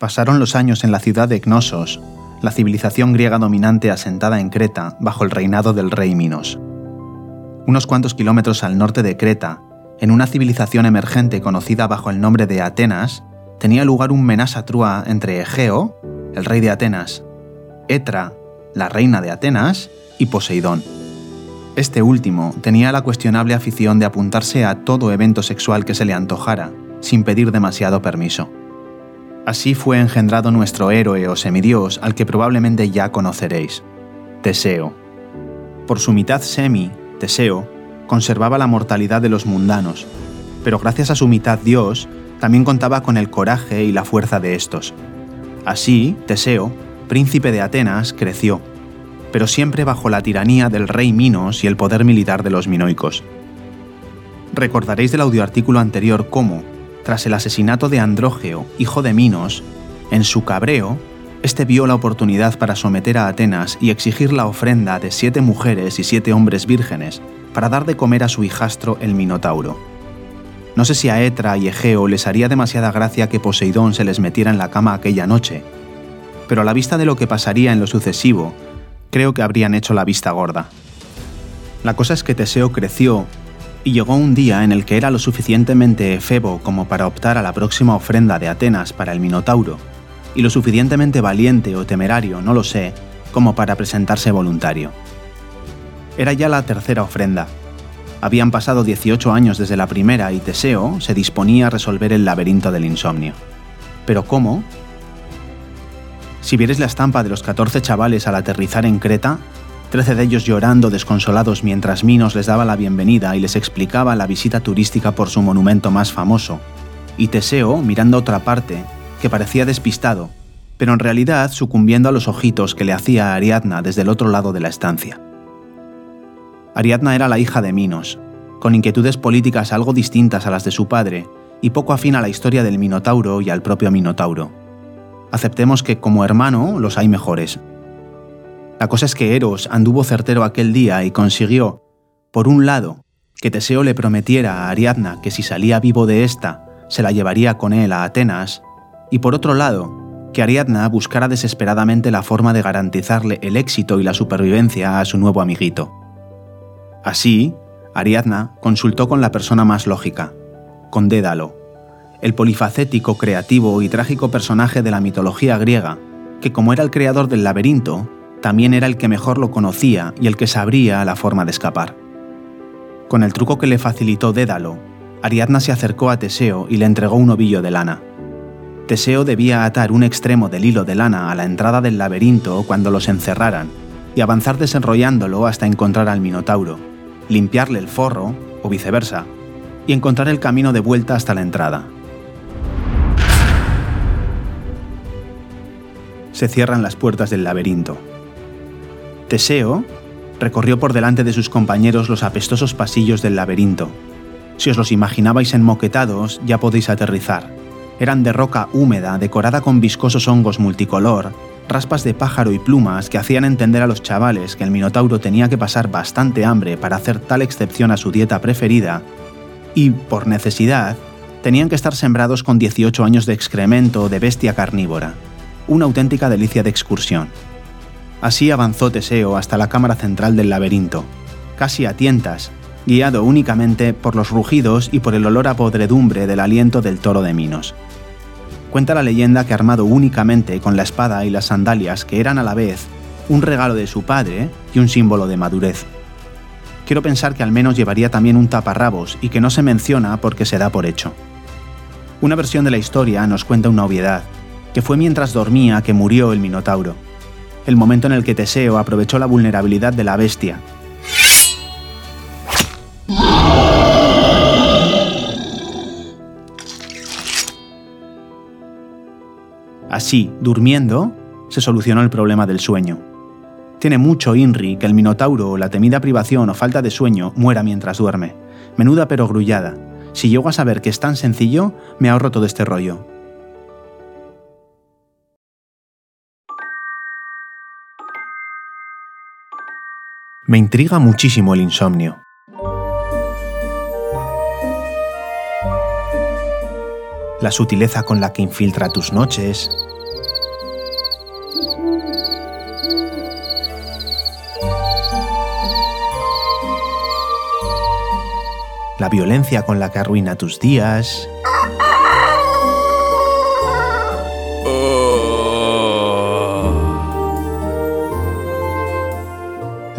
Pasaron los años en la ciudad de Cnosos, la civilización griega dominante asentada en Creta bajo el reinado del rey Minos. Unos cuantos kilómetros al norte de Creta, en una civilización emergente conocida bajo el nombre de Atenas, tenía lugar un menasa trua entre Egeo, el rey de Atenas, Etra, la reina de Atenas, y Poseidón. Este último tenía la cuestionable afición de apuntarse a todo evento sexual que se le antojara, sin pedir demasiado permiso. Así fue engendrado nuestro héroe o semidios al que probablemente ya conoceréis, Teseo. Por su mitad semi, Teseo, conservaba la mortalidad de los mundanos, pero gracias a su mitad dios, también contaba con el coraje y la fuerza de estos. Así, Teseo, príncipe de Atenas, creció, pero siempre bajo la tiranía del rey Minos y el poder militar de los minoicos. Recordaréis del audioartículo anterior cómo, tras el asesinato de Andrógeo, hijo de Minos, en su cabreo, este vio la oportunidad para someter a Atenas y exigir la ofrenda de siete mujeres y siete hombres vírgenes para dar de comer a su hijastro el Minotauro. No sé si a Etra y Egeo les haría demasiada gracia que Poseidón se les metiera en la cama aquella noche, pero a la vista de lo que pasaría en lo sucesivo, creo que habrían hecho la vista gorda. La cosa es que Teseo creció y llegó un día en el que era lo suficientemente efebo como para optar a la próxima ofrenda de Atenas para el Minotauro, y lo suficientemente valiente o temerario, no lo sé, como para presentarse voluntario. Era ya la tercera ofrenda. Habían pasado 18 años desde la primera y Teseo se disponía a resolver el laberinto del insomnio. ¿Pero cómo? Si vieres la estampa de los 14 chavales al aterrizar en Creta, trece de ellos llorando desconsolados mientras Minos les daba la bienvenida y les explicaba la visita turística por su monumento más famoso, y Teseo mirando a otra parte, que parecía despistado, pero en realidad sucumbiendo a los ojitos que le hacía a Ariadna desde el otro lado de la estancia. Ariadna era la hija de Minos, con inquietudes políticas algo distintas a las de su padre y poco afín a la historia del Minotauro y al propio Minotauro. Aceptemos que como hermano los hay mejores, la cosa es que Eros anduvo certero aquel día y consiguió, por un lado, que Teseo le prometiera a Ariadna que si salía vivo de esta, se la llevaría con él a Atenas, y por otro lado, que Ariadna buscara desesperadamente la forma de garantizarle el éxito y la supervivencia a su nuevo amiguito. Así, Ariadna consultó con la persona más lógica, con Dédalo, el polifacético, creativo y trágico personaje de la mitología griega, que como era el creador del laberinto, también era el que mejor lo conocía y el que sabría la forma de escapar. Con el truco que le facilitó Dédalo, Ariadna se acercó a Teseo y le entregó un ovillo de lana. Teseo debía atar un extremo del hilo de lana a la entrada del laberinto cuando los encerraran y avanzar desenrollándolo hasta encontrar al Minotauro, limpiarle el forro, o viceversa, y encontrar el camino de vuelta hasta la entrada. Se cierran las puertas del laberinto. Teseo recorrió por delante de sus compañeros los apestosos pasillos del laberinto. Si os los imaginabais enmoquetados, ya podéis aterrizar. Eran de roca húmeda, decorada con viscosos hongos multicolor, raspas de pájaro y plumas que hacían entender a los chavales que el Minotauro tenía que pasar bastante hambre para hacer tal excepción a su dieta preferida, y, por necesidad, tenían que estar sembrados con 18 años de excremento de bestia carnívora. Una auténtica delicia de excursión. Así avanzó Teseo hasta la cámara central del laberinto, casi a tientas, guiado únicamente por los rugidos y por el olor a podredumbre del aliento del toro de Minos. Cuenta la leyenda que armado únicamente con la espada y las sandalias que eran a la vez un regalo de su padre y un símbolo de madurez. Quiero pensar que al menos llevaría también un taparrabos y que no se menciona porque se da por hecho. Una versión de la historia nos cuenta una obviedad, que fue mientras dormía que murió el Minotauro el momento en el que Teseo aprovechó la vulnerabilidad de la bestia. Así, durmiendo, se solucionó el problema del sueño. Tiene mucho INRI que el minotauro o la temida privación o falta de sueño muera mientras duerme. Menuda pero grullada. Si llego a saber que es tan sencillo, me ahorro todo este rollo. Me intriga muchísimo el insomnio. la sutileza con la que infiltra tus noches, la violencia con la que arruina tus días.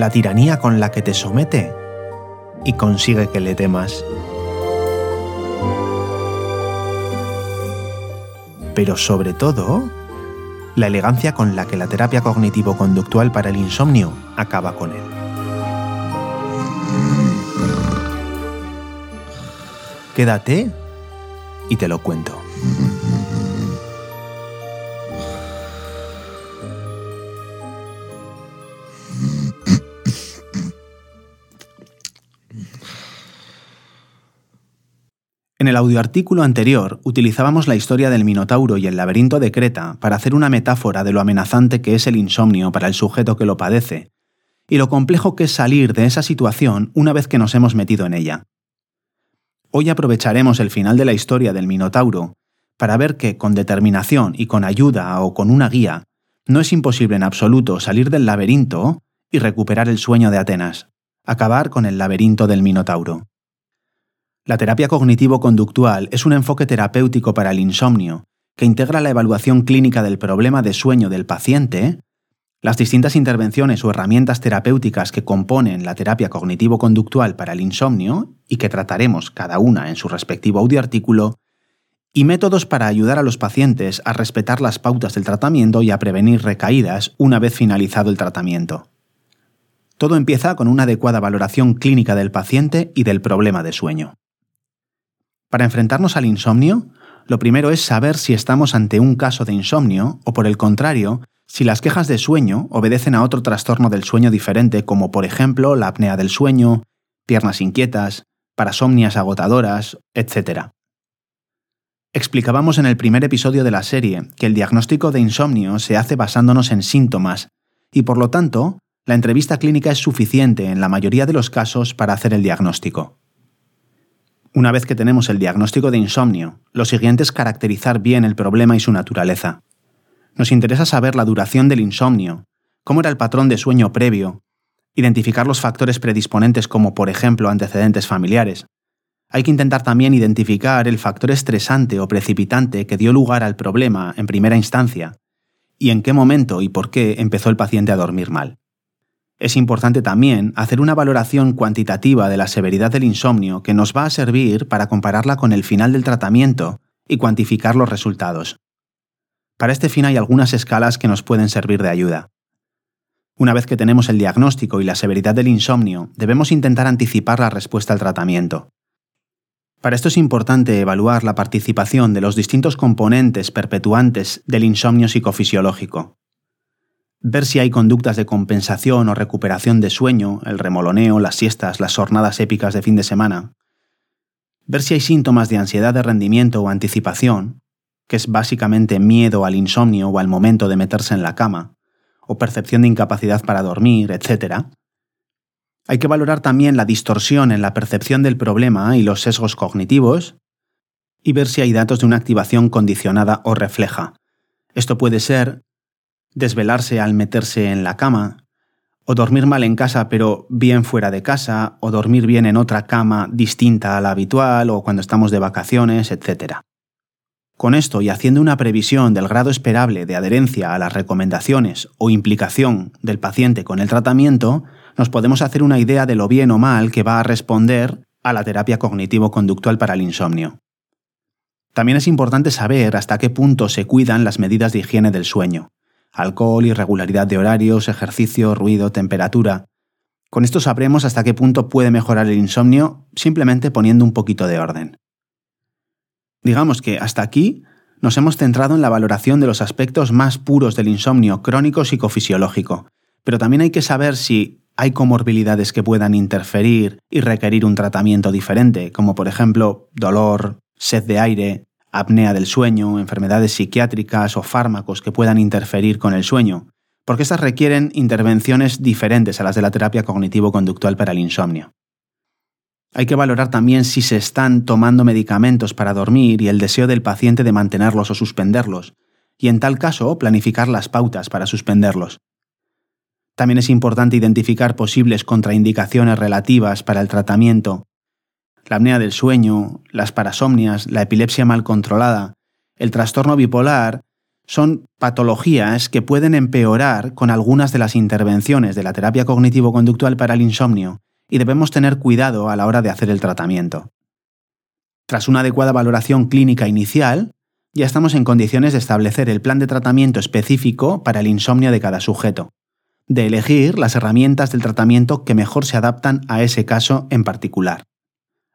La tiranía con la que te somete y consigue que le temas. Pero sobre todo, la elegancia con la que la terapia cognitivo-conductual para el insomnio acaba con él. Quédate y te lo cuento. El audioartículo anterior utilizábamos la historia del Minotauro y el laberinto de Creta para hacer una metáfora de lo amenazante que es el insomnio para el sujeto que lo padece, y lo complejo que es salir de esa situación una vez que nos hemos metido en ella. Hoy aprovecharemos el final de la historia del Minotauro para ver que con determinación y con ayuda o con una guía no es imposible en absoluto salir del laberinto y recuperar el sueño de Atenas, acabar con el laberinto del Minotauro. La terapia cognitivo-conductual es un enfoque terapéutico para el insomnio que integra la evaluación clínica del problema de sueño del paciente, las distintas intervenciones o herramientas terapéuticas que componen la terapia cognitivo-conductual para el insomnio y que trataremos cada una en su respectivo audioartículo, y métodos para ayudar a los pacientes a respetar las pautas del tratamiento y a prevenir recaídas una vez finalizado el tratamiento. Todo empieza con una adecuada valoración clínica del paciente y del problema de sueño. Para enfrentarnos al insomnio, lo primero es saber si estamos ante un caso de insomnio o por el contrario, si las quejas de sueño obedecen a otro trastorno del sueño diferente como por ejemplo la apnea del sueño, piernas inquietas, parasomnias agotadoras, etc. Explicábamos en el primer episodio de la serie que el diagnóstico de insomnio se hace basándonos en síntomas y por lo tanto, la entrevista clínica es suficiente en la mayoría de los casos para hacer el diagnóstico. Una vez que tenemos el diagnóstico de insomnio, lo siguiente es caracterizar bien el problema y su naturaleza. Nos interesa saber la duración del insomnio, cómo era el patrón de sueño previo, identificar los factores predisponentes como por ejemplo antecedentes familiares. Hay que intentar también identificar el factor estresante o precipitante que dio lugar al problema en primera instancia, y en qué momento y por qué empezó el paciente a dormir mal. Es importante también hacer una valoración cuantitativa de la severidad del insomnio que nos va a servir para compararla con el final del tratamiento y cuantificar los resultados. Para este fin hay algunas escalas que nos pueden servir de ayuda. Una vez que tenemos el diagnóstico y la severidad del insomnio, debemos intentar anticipar la respuesta al tratamiento. Para esto es importante evaluar la participación de los distintos componentes perpetuantes del insomnio psicofisiológico, ver si hay conductas de compensación o recuperación de sueño, el remoloneo, las siestas, las jornadas épicas de fin de semana, ver si hay síntomas de ansiedad de rendimiento o anticipación, que es básicamente miedo al insomnio o al momento de meterse en la cama, o percepción de incapacidad para dormir, etc. Hay que valorar también la distorsión en la percepción del problema y los sesgos cognitivos, y ver si hay datos de una activación condicionada o refleja. Esto puede ser desvelarse al meterse en la cama, o dormir mal en casa pero bien fuera de casa, o dormir bien en otra cama distinta a la habitual, o cuando estamos de vacaciones, etc. Con esto y haciendo una previsión del grado esperable de adherencia a las recomendaciones o implicación del paciente con el tratamiento, nos podemos hacer una idea de lo bien o mal que va a responder a la terapia cognitivo-conductual para el insomnio. También es importante saber hasta qué punto se cuidan las medidas de higiene del sueño, alcohol, irregularidad de horarios, ejercicio, ruido, temperatura. Con esto sabremos hasta qué punto puede mejorar el insomnio simplemente poniendo un poquito de orden. Digamos que hasta aquí nos hemos centrado en la valoración de los aspectos más puros del insomnio crónico psicofisiológico, pero también hay que saber si hay comorbilidades que puedan interferir y requerir un tratamiento diferente, como por ejemplo dolor, sed de aire, apnea del sueño, enfermedades psiquiátricas o fármacos que puedan interferir con el sueño, porque estas requieren intervenciones diferentes a las de la terapia cognitivo-conductual para el insomnio. Hay que valorar también si se están tomando medicamentos para dormir y el deseo del paciente de mantenerlos o suspenderlos, y en tal caso planificar las pautas para suspenderlos. También es importante identificar posibles contraindicaciones relativas para el tratamiento. La apnea del sueño, las parasomnias, la epilepsia mal controlada, el trastorno bipolar son patologías que pueden empeorar con algunas de las intervenciones de la terapia cognitivo-conductual para el insomnio y debemos tener cuidado a la hora de hacer el tratamiento. Tras una adecuada valoración clínica inicial, ya estamos en condiciones de establecer el plan de tratamiento específico para el insomnio de cada sujeto de elegir las herramientas del tratamiento que mejor se adaptan a ese caso en particular.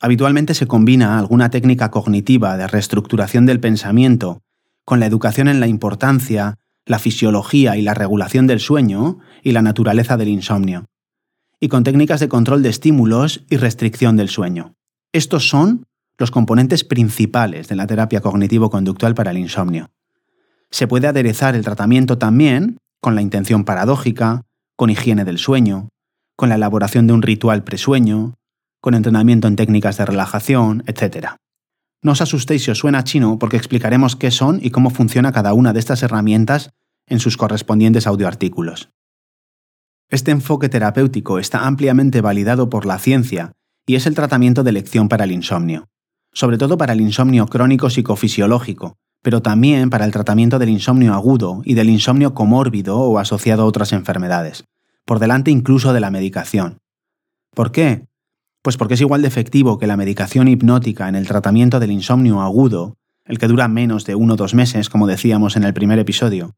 Habitualmente se combina alguna técnica cognitiva de reestructuración del pensamiento con la educación en la importancia, la fisiología y la regulación del sueño y la naturaleza del insomnio, y con técnicas de control de estímulos y restricción del sueño. Estos son los componentes principales de la terapia cognitivo-conductual para el insomnio. Se puede aderezar el tratamiento también con la intención paradójica, con higiene del sueño, con la elaboración de un ritual presueño, con entrenamiento en técnicas de relajación, etc. No os asustéis si os suena chino porque explicaremos qué son y cómo funciona cada una de estas herramientas en sus correspondientes audioartículos. Este enfoque terapéutico está ampliamente validado por la ciencia y es el tratamiento de elección para el insomnio, sobre todo para el insomnio crónico psicofisiológico, pero también para el tratamiento del insomnio agudo y del insomnio comórbido o asociado a otras enfermedades, por delante incluso de la medicación. ¿Por qué? Pues porque es igual de efectivo que la medicación hipnótica en el tratamiento del insomnio agudo, el que dura menos de uno o dos meses, como decíamos en el primer episodio,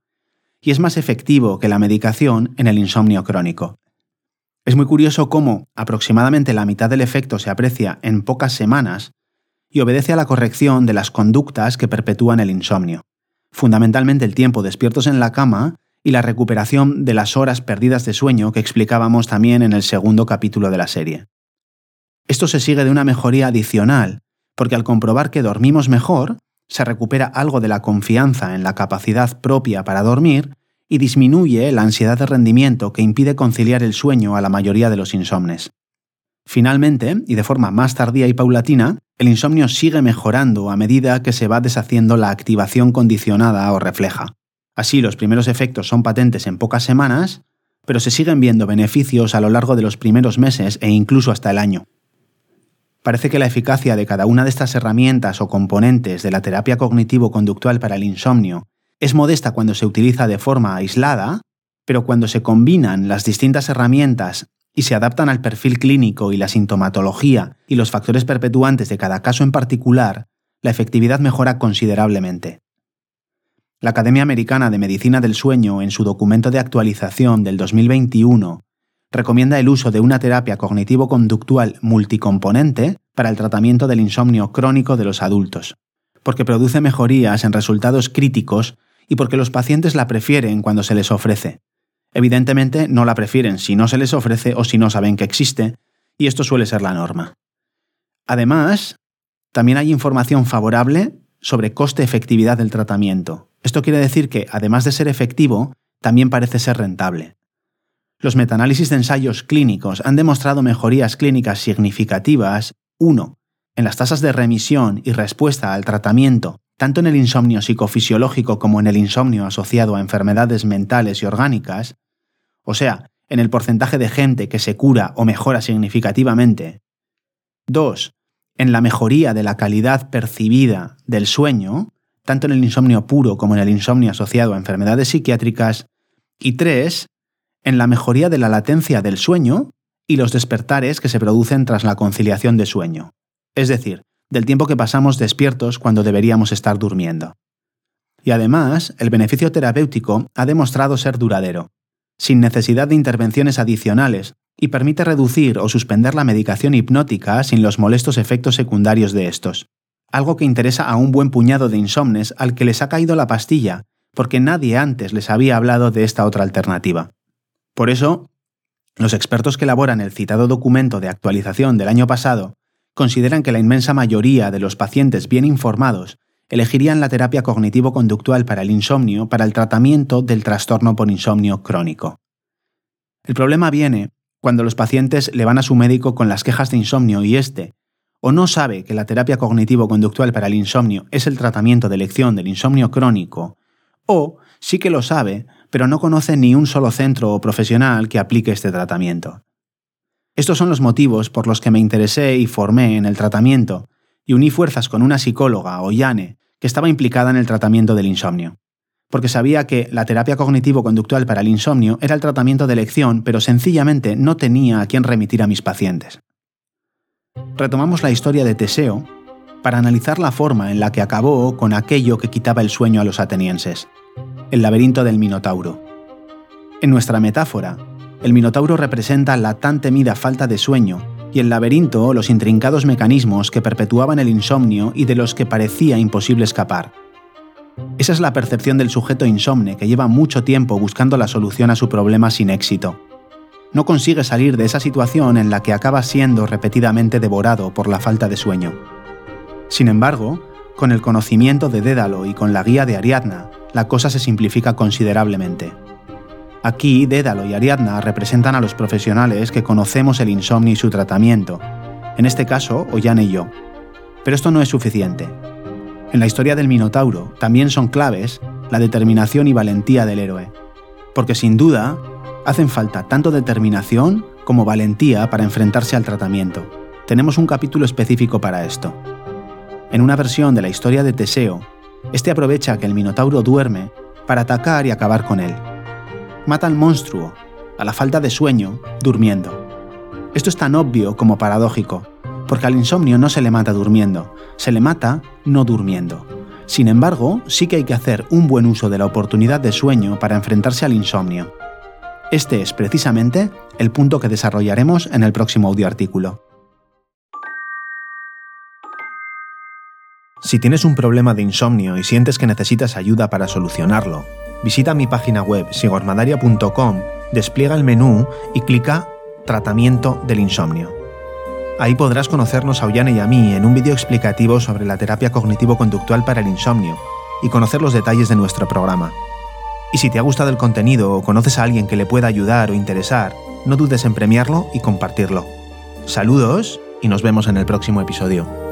y es más efectivo que la medicación en el insomnio crónico. Es muy curioso cómo aproximadamente la mitad del efecto se aprecia en pocas semanas y obedece a la corrección de las conductas que perpetúan el insomnio, fundamentalmente el tiempo despiertos en la cama y la recuperación de las horas perdidas de sueño que explicábamos también en el segundo capítulo de la serie. Esto se sigue de una mejoría adicional, porque al comprobar que dormimos mejor, se recupera algo de la confianza en la capacidad propia para dormir y disminuye la ansiedad de rendimiento que impide conciliar el sueño a la mayoría de los insomnes. Finalmente, y de forma más tardía y paulatina, el insomnio sigue mejorando a medida que se va deshaciendo la activación condicionada o refleja. Así, los primeros efectos son patentes en pocas semanas, pero se siguen viendo beneficios a lo largo de los primeros meses e incluso hasta el año. Parece que la eficacia de cada una de estas herramientas o componentes de la terapia cognitivo-conductual para el insomnio es modesta cuando se utiliza de forma aislada, pero cuando se combinan las distintas herramientas y se adaptan al perfil clínico y la sintomatología y los factores perpetuantes de cada caso en particular, la efectividad mejora considerablemente. La Academia Americana de Medicina del Sueño, en su documento de actualización del 2021, recomienda el uso de una terapia cognitivo-conductual multicomponente para el tratamiento del insomnio crónico de los adultos, porque produce mejorías en resultados críticos y porque los pacientes la prefieren cuando se les ofrece, Evidentemente no la prefieren si no se les ofrece o si no saben que existe, y esto suele ser la norma. Además, también hay información favorable sobre coste-efectividad del tratamiento. Esto quiere decir que, además de ser efectivo, también parece ser rentable. Los metaanálisis de ensayos clínicos han demostrado mejorías clínicas significativas, 1. en las tasas de remisión y respuesta al tratamiento, tanto en el insomnio psicofisiológico como en el insomnio asociado a enfermedades mentales y orgánicas, o sea, en el porcentaje de gente que se cura o mejora significativamente. 2. En la mejoría de la calidad percibida del sueño, tanto en el insomnio puro como en el insomnio asociado a enfermedades psiquiátricas. Y 3. En la mejoría de la latencia del sueño y los despertares que se producen tras la conciliación de sueño. Es decir, del tiempo que pasamos despiertos cuando deberíamos estar durmiendo. Y además, el beneficio terapéutico ha demostrado ser duradero sin necesidad de intervenciones adicionales, y permite reducir o suspender la medicación hipnótica sin los molestos efectos secundarios de estos. Algo que interesa a un buen puñado de insomnes al que les ha caído la pastilla, porque nadie antes les había hablado de esta otra alternativa. Por eso, los expertos que elaboran el citado documento de actualización del año pasado consideran que la inmensa mayoría de los pacientes bien informados elegirían la terapia cognitivo-conductual para el insomnio para el tratamiento del trastorno por insomnio crónico. El problema viene Cuando los pacientes le van a su médico con las quejas de insomnio y este o no sabe que la terapia cognitivo-conductual para el insomnio es el tratamiento de elección del insomnio crónico, o sí que lo sabe, pero no conoce ni un solo centro o profesional que aplique este tratamiento. Estos son los motivos por los que me interesé y formé en el tratamiento y uní fuerzas con una psicóloga, Ollane, que estaba implicada en el tratamiento del insomnio. Porque sabía que la terapia cognitivo-conductual para el insomnio era el tratamiento de elección, pero sencillamente no tenía a quién remitir a mis pacientes. Retomamos la historia de Teseo para analizar la forma en la que acabó con aquello que quitaba el sueño a los atenienses, el laberinto del Minotauro. En nuestra metáfora, el Minotauro representa la tan temida falta de sueño y el laberinto los intrincados mecanismos que perpetuaban el insomnio y de los que parecía imposible escapar. Esa es la percepción del sujeto insomne que lleva mucho tiempo buscando la solución a su problema sin éxito no consigue salir de esa situación en la que acaba siendo repetidamente devorado por la falta de sueño. Sin embargo, con el conocimiento de Dédalo y con la guía de Ariadna, la cosa se simplifica considerablemente. Aquí, Dédalo y Ariadna representan a los profesionales que conocemos el insomnio y su tratamiento, en este caso, Ollane y yo. Pero esto no es suficiente. En la historia del Minotauro también son claves la determinación y valentía del héroe, porque sin duda Hacen falta tanto determinación como valentía para enfrentarse al tratamiento. Tenemos un capítulo específico para esto. En una versión de la historia de Teseo, este aprovecha que el Minotauro duerme para atacar y acabar con él. Mata al monstruo, a la falta de sueño, durmiendo. Esto es tan obvio como paradójico, porque al insomnio no se le mata durmiendo, se le mata no durmiendo. Sin embargo, sí que hay que hacer un buen uso de la oportunidad de sueño para enfrentarse al insomnio. Este es precisamente el punto que desarrollaremos en el próximo audioartículo. Si tienes un problema de insomnio y sientes que necesitas ayuda para solucionarlo, visita mi página web sigormadaria.com, despliega el menú y clica Tratamiento del insomnio. Ahí podrás conocernos a Ollane y a mí en un vídeo explicativo sobre la terapia cognitivo-conductual para el insomnio y conocer los detalles de nuestro programa. Y si te ha gustado el contenido o conoces a alguien que le pueda ayudar o interesar, no dudes en premiarlo y compartirlo. Saludos y nos vemos en el próximo episodio.